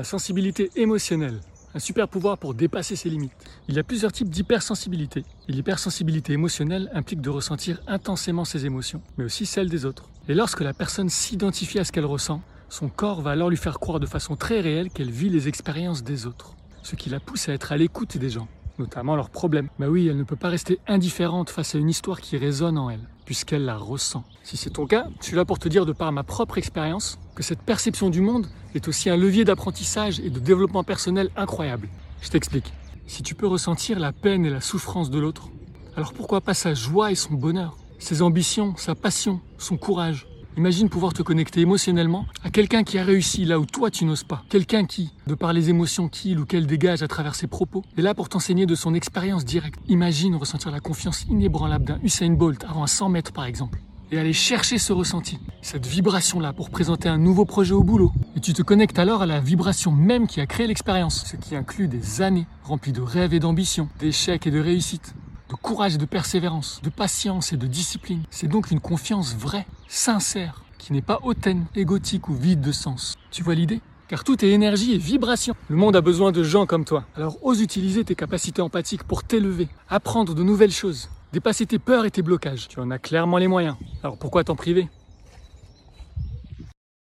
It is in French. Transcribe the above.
La sensibilité émotionnelle, un super pouvoir pour dépasser ses limites. Il y a plusieurs types d'hypersensibilité. Et l'hypersensibilité émotionnelle implique de ressentir intensément ses émotions, mais aussi celles des autres. Et lorsque la personne s'identifie à ce qu'elle ressent, son corps va alors lui faire croire de façon très réelle qu'elle vit les expériences des autres, ce qui la pousse à être à l'écoute des gens notamment leurs problèmes. Mais oui, elle ne peut pas rester indifférente face à une histoire qui résonne en elle, puisqu'elle la ressent. Si c'est ton cas, je suis là pour te dire de par ma propre expérience que cette perception du monde est aussi un levier d'apprentissage et de développement personnel incroyable. Je t'explique. Si tu peux ressentir la peine et la souffrance de l'autre, alors pourquoi pas sa joie et son bonheur, ses ambitions, sa passion, son courage? Imagine pouvoir te connecter émotionnellement à quelqu'un qui a réussi là où toi tu n'oses pas. Quelqu'un qui, de par les émotions qu'il ou qu'elle dégage à travers ses propos, est là pour t'enseigner de son expérience directe. Imagine ressentir la confiance inébranlable d'un Usain Bolt avant un 100 mètres par exemple. Et aller chercher ce ressenti, cette vibration-là pour présenter un nouveau projet au boulot. Et tu te connectes alors à la vibration même qui a créé l'expérience, ce qui inclut des années remplies de rêves et d'ambitions, d'échecs et de réussites de courage et de persévérance, de patience et de discipline. C'est donc une confiance vraie, sincère, qui n'est pas hautaine, égotique ou vide de sens. Tu vois l'idée? Car tout est énergie et vibration. Le monde a besoin de gens comme toi. Alors ose utiliser tes capacités empathiques pour t'élever, apprendre de nouvelles choses, dépasser tes peurs et tes blocages. Tu en as clairement les moyens. Alors pourquoi t'en priver?